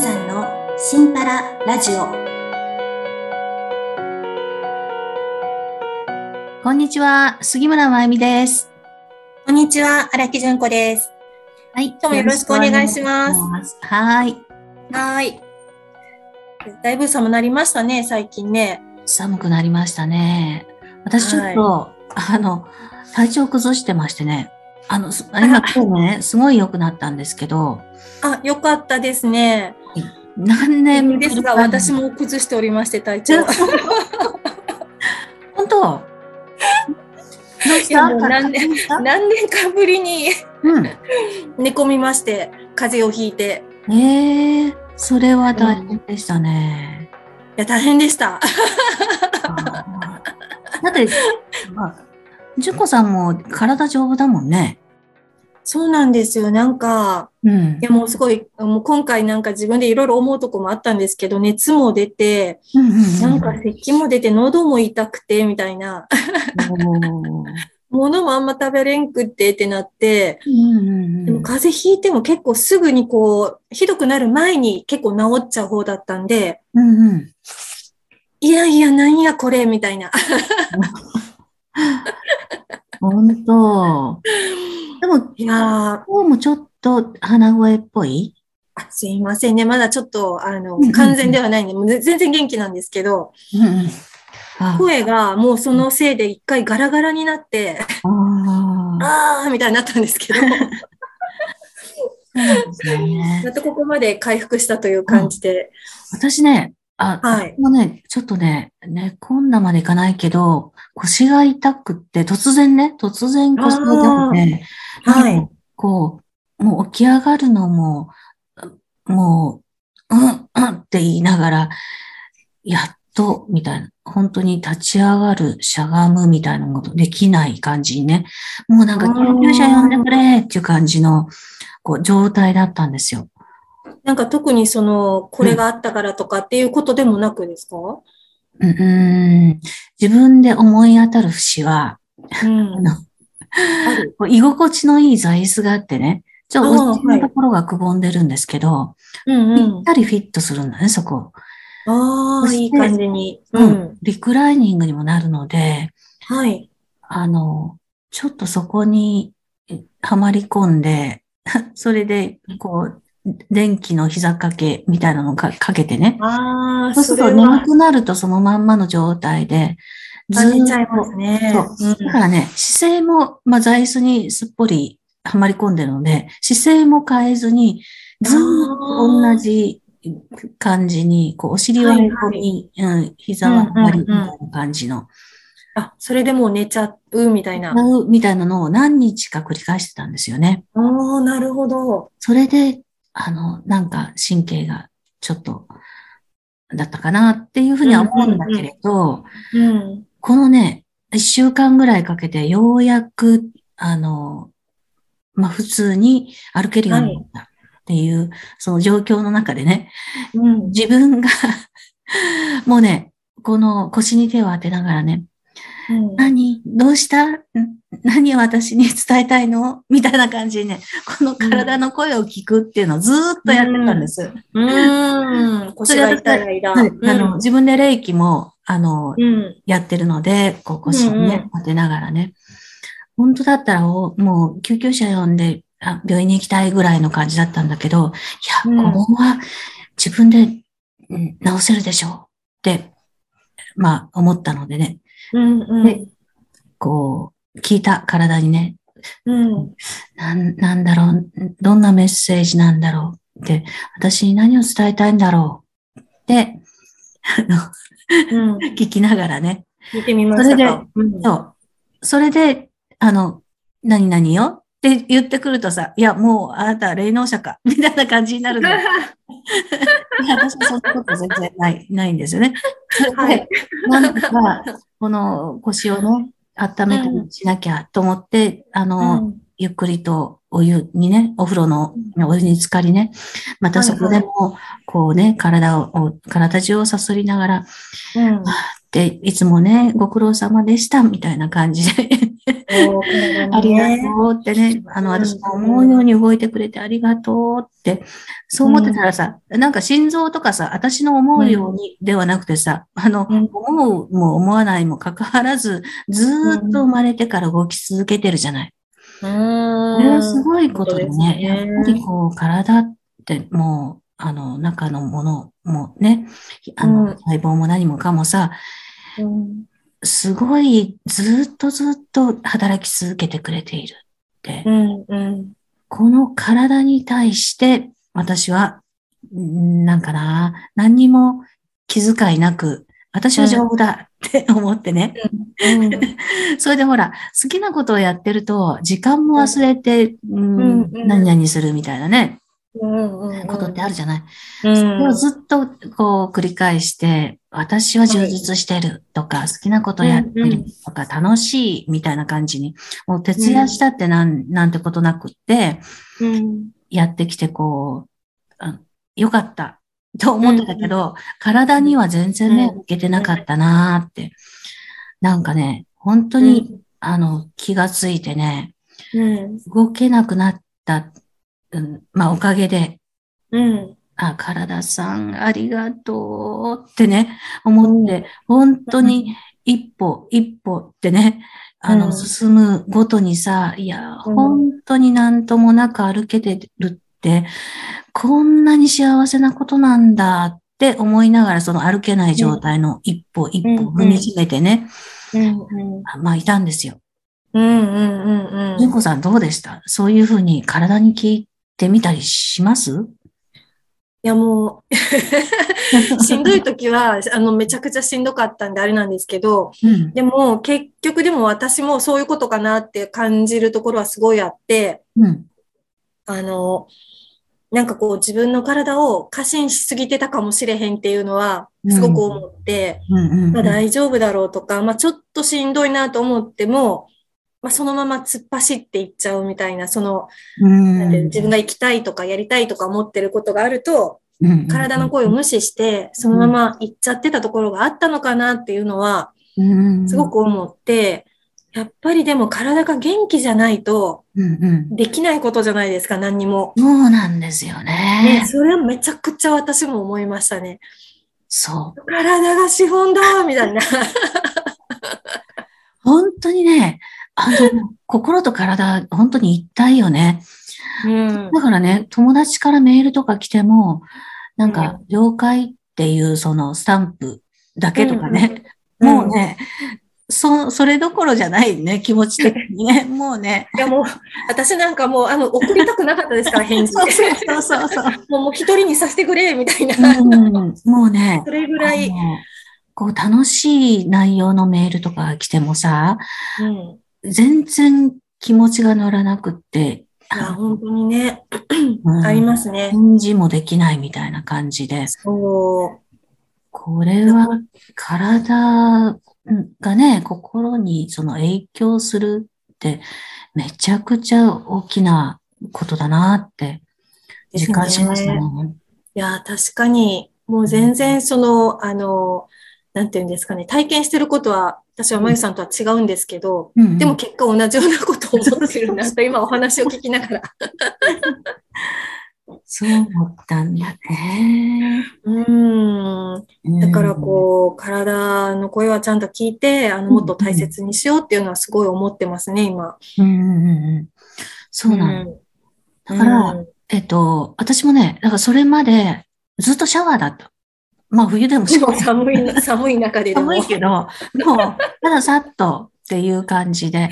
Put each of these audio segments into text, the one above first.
さんのシンパララジオこんにちは、杉村真由美です。こんにちは荒木純子ですはい。今日もよろしくお願いしますす。はい。はいだいぶ寒なりましたね最近ね寒くなりましたね。私ちょっと、あの、体調崩してましてね。あの、す今今日ね、すごい良くなったんですけど、あよかったですね何年ですが私。も崩しておりまして体調本当。何年何年かぶりにうん。寝込みまして風邪をひいて。ええ。それは大変でしたね。いや大変でした。だって、まあ、純子さんも体丈夫だもんね。そうなんですよ。なんかうん。いやもうすごい、もう今回なんか自分でいろいろ思うとこもあったんですけど、熱も出て、うんうんうんなんか咳も出て、喉も痛くて、みたいな、物もあんま食べれんくってってなって、うんうんうん。でも風邪ひいても結構すぐにこう、ひどくなる前に結構治っちゃう方だったんで、うんうん。いやいや、なんやこれ、みたいな。本当。でも、いやー。今日もちょっと鼻声っぽい？あすいませんね。まだちょっと、あのうんうん、完全ではないんで、もう全然元気なんですけど、うんうん。あ。声がもうそのせいで一回ガラガラになって、あー。あーみたいになったんですけど、ね。やっとここまで回復したという感じで。私ね、あ、はい。もうね、ちょっとね、寝込んだまでいかないけど、腰が痛くって、突然ね、突然腰が痛くて、はい。こう、もう起き上がるのも、もう、うん、うんって言いながら、やっと、みたいな、本当に立ち上がる、しゃがむみたいなことできない感じにね、もうなんか救急車呼んでくれっていう感じの、こう、状態だったんですよ。なんか特にその、これがあったからとかっていうことでもなくですか？うん。うん。自分で思い当たる節は、うん居心地のいい座椅子があってね、ちょっとあー落ちのところがくぼんでるんですけど。ぴったりフィットするんだね、そこ。ああ、いい感じに。ううんん。リクライニングにもなるので、はい。あの、ちょっとそこにえはまり込んで、それで、こう、電気の膝掛けみたいなのをかかけてね。ああ、そうすると眠くなるとそのまんまの状態で、ずっすね。そう。だからね、姿勢も、まあ、座椅子にすっぽりはまり込んでるので、姿勢も変えずに、ずーっと同じ感じに、こう、お尻は横に、うん、膝は上がりみたいな感じの、あ、それでもう寝ちゃうみたいな。みたいなのを何日か繰り返してたんですよね。ああ、なるほど。それで、あの、なんか神経がちょっと、だったかなっていうふうには思うんだけれど、うん。このね、一週間ぐらいかけてようやく、あの、まあ、普通に歩けるようになったっていう、その状況の中でね、うん。自分が もうね、この腰に手を当てながらね、うん。何？どうした？ん？何を私に伝えたいの？みたいな感じにね、この体の声を聞くっていうのをずーっとやってたんです。うーん。腰が痛い間。はい。あのうん自分で霊気も、あの、うん。やってるので、こう腰にうんうん。ね、当てながらね。本当だったらお、もう救急車呼んであ病院に行きたいぐらいの感じだったんだけど、いや、うん。これは自分でうん治せるでしょうって、まあ思ったのでね、うん。うんでこう、聞いた体にね、うん。なん、なんだろう、どんなメッセージなんだろうって、私に何を伝えたいんだろうって、あ うん。の、聞きながらね、見てみましたか。うんそう。それで、あの、何々よって言ってくるとさ、いや、もうあなた霊能者か、みたいな感じになるの。いや、私はそんなこと全然ない、ないんですよね。はい。なんとか、この腰をね、温めたりしなきゃと思って、あの、うん。ゆっくりとお湯にね、お風呂のお湯に浸かりね、またそこでも、こうね、体を、体中をさすりながら、うん。で、いつもね、ご苦労様でした、みたいな感じでありがとうってね、あの、うん私の思うように動いてくれてありがとうって、そう思ってたらさ、なんか心臓とかさ、私の思うようにではなくてさ、あの、うん。思うも思わないも関わらず、ずーっと生まれてから動き続けてるじゃない。うこれん。はすごいことでね、ですやっぱりこう、体ってもう、あの、中のものもね、あの、うん。細胞も何もかもさ、うんすごいずっとずっと働き続けてくれているって、うんうん。この体に対して私は、んなんかな、何にも気遣いなく、私は丈夫だって思ってね。うん それでほら、好きなことをやってると、時間も忘れて、うんうんうん。何々するみたいなね、うんうん。ことってあるじゃない。うん。それをずっとこう繰り返して、私は充実してるとか、好きなことやってるとか、楽しいみたいな感じに、もう徹夜したってなん,、なんてことなくって、うんやってきてこう、あよかったと思ってたけど、体には全然目を向けてなかったなーって。なんかね、本当に、あの、気がついてね、うん。動けなくなった、うん、まあおかげで、うんあ、体さん、ありがとうってね、思って、本当に一歩、一歩ってね、あの、うん。進むごとにさ、いや、うん。本当になんともなく歩けてるって、こんなに幸せなことなんだって思いながら、その歩けない状態の一歩、一歩踏みしめてね、まあ、いたんですよ。うんうんうんうん。純子さんどうでした？そういうふうに体に聞いてみたりします？いやもう、しんどい時は、あの、めちゃくちゃしんどかったんであれなんですけど、うん。でも結局でも私もそういうことかなって感じるところはすごいあって、うん。あの、なんかこう自分の体を過信しすぎてたかもしれへんっていうのはすごく思って。まあ、大丈夫だろうとか、まあ、ちょっとしんどいなと思っても、まあ、そのまま突っ走っていっちゃうみたいな、その、自分が行きたいとかやりたいとか思ってることがあると、うん体の声を無視して、そのまま行っちゃってたところがあったのかなっていうのは、すごく思って、やっぱりでも体が元気じゃないと。できないことじゃないですか、何にも。そうなんですよね、ね。それはめちゃくちゃ私も思いましたね。そう。体が資本だみたいな。本当にね、あの、心と体、本当に一体よね。うんだからね、友達からメールとか来ても、なんかう、了解っていうそのスタンプだけとかね、うん もうね、そ、それどころじゃないね、気持ち的にね。もうね。いやもう、私なんかもう、あの、送りたくなかったですから、返事。そうそうそうそう。もう、もう一人にさせてくれ、みたいな。うん、もうねそ、れぐらい。こう楽しい内容のメールとかが来てもさ、うん。全然気持ちが乗らなくって、いや、本当にね、うんありますね。返事もできないみたいな感じで、そこれは体がね、心にその影響するってめちゃくちゃ大きなことだなってう。実感しましたね。いや、確かに、もう全然その、あの、なんていうんですかね、体験してることは、私はまゆさんとは違うんですけど、うんうんでも結果同じようなことを思ってるなと、今お話を聞きながら。そう思ったんだね。うん。だからこう、体の声はちゃんと聞いて、あの、もっと大切にしようっていうのはすごい思ってますね、今。うんうんうんうん。そうなの。だから、うんえっと、私もね、だからそれまでずっとシャワーだった。まあ冬でも。寒い、寒い中ででも。寒いけど、もう、たださっとっていう感じで、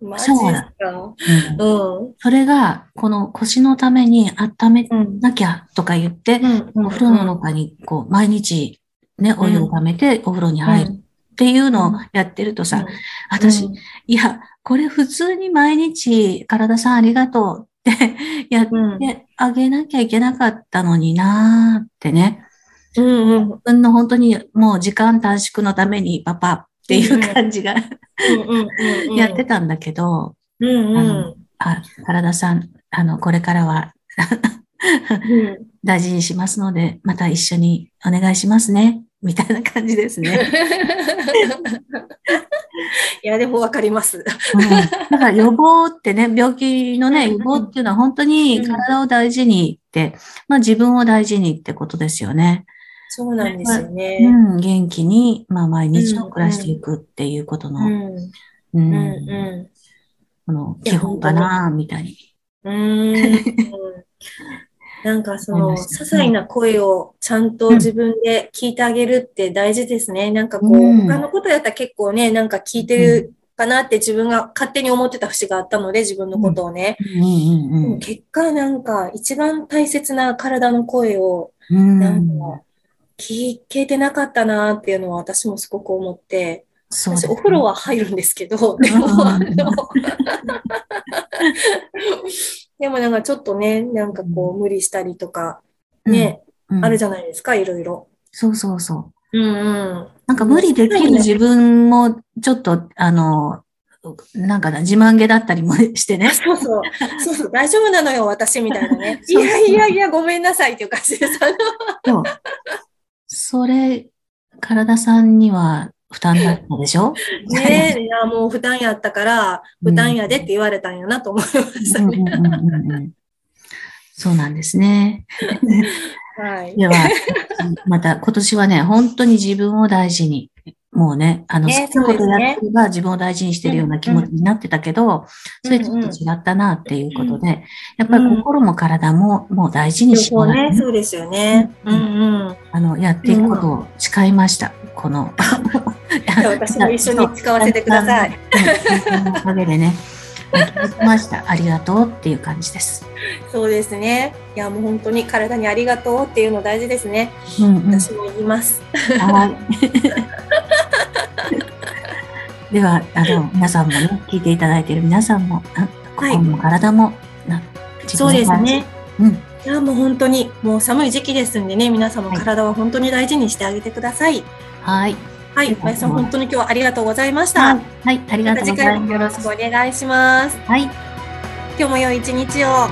マジですか。うんうん。それが、この腰のために温めうん。なきゃとか言って、うんお風呂の中に、こう、毎日、ね、お湯を溜めてお風呂に入るっていうのをやってるとさ、私、いや、これ普通に毎日、体さんありがとうってやっうん、てあげなきゃいけなかったのになーってね。うんうん自分の本当にもう時間短縮のためにパパっていう感じが。やってたんだけど、うんうん。あ、体さん、あの、これからはうん大事にしますので、また一緒にお願いしますねみたいな感じですね。いや、でもわかります。うん、だから予防ってね、病気のね、うん予防っていうのは本当に体を大事にって、まあ自分を大事にってことですよね。そうなんですようね。ん、元気に、まあ毎日を暮らしていくっていうことの、うん。ううん。ん、うこの基本かな、みたいに。ん。うん。なんかその、些細な声をちゃんと自分で聞いてあげるって大事ですね。なんかこう、うん他のことやったら結構ね、なんか聞いてるかなって自分が勝手に思ってた節があったので、自分のことをね。結果なんか一番大切な体の声をうん。なんか聞けてなかったなっていうのは私もすごく思って、私そうねお風呂は入るんですけど、でもあのでもなんかちょっとね、なんかこう無理したりとか、ね、うんあるじゃないですか、いろいろ。そうそうそう。うんうん。なんか無理できる自分もちょっと、あの、なんかな、自慢げだったりもしてね。そうそう。そうそう、大丈夫なのよ、私みたいなね。いやいやいや、ごめんなさいっていう感じでさ。それ、体さんには負担だったでしょ？ねえ、いや、もう負担やったから、負担やでって言われたんやなと思いましたそうなんですね。はい。では、また今年はね、本当に自分を大事に、もうね、あの、ね好きなことやってれば自分を大事にしてるような気持ちになってたけど、それちょっと違ったなっていうことで、やっぱり心も体ももう大事にしようねね、そうですよね。うんうん。あの、やっていくことを誓いました。この。私も一緒に使わせてください。おかげでね、ました。ありがとうっていう感じです。そうですね。いや、もう本当に体にありがとうっていうの大事ですね。うんうん。私も言います。はい。では、あの、皆さんもね、聞いていただいている皆さんも、心も体も、な自そうですね。うん。いや、もう本当に、もう寒い時期ですんでね、皆さんも体は本当に大事にしてあげてください。はい。はい。うんまやさん、本当に今日はありがとうございました。はい。はい。ありがとうございますもよろしく。お願いします。はい。今日も良い一日を。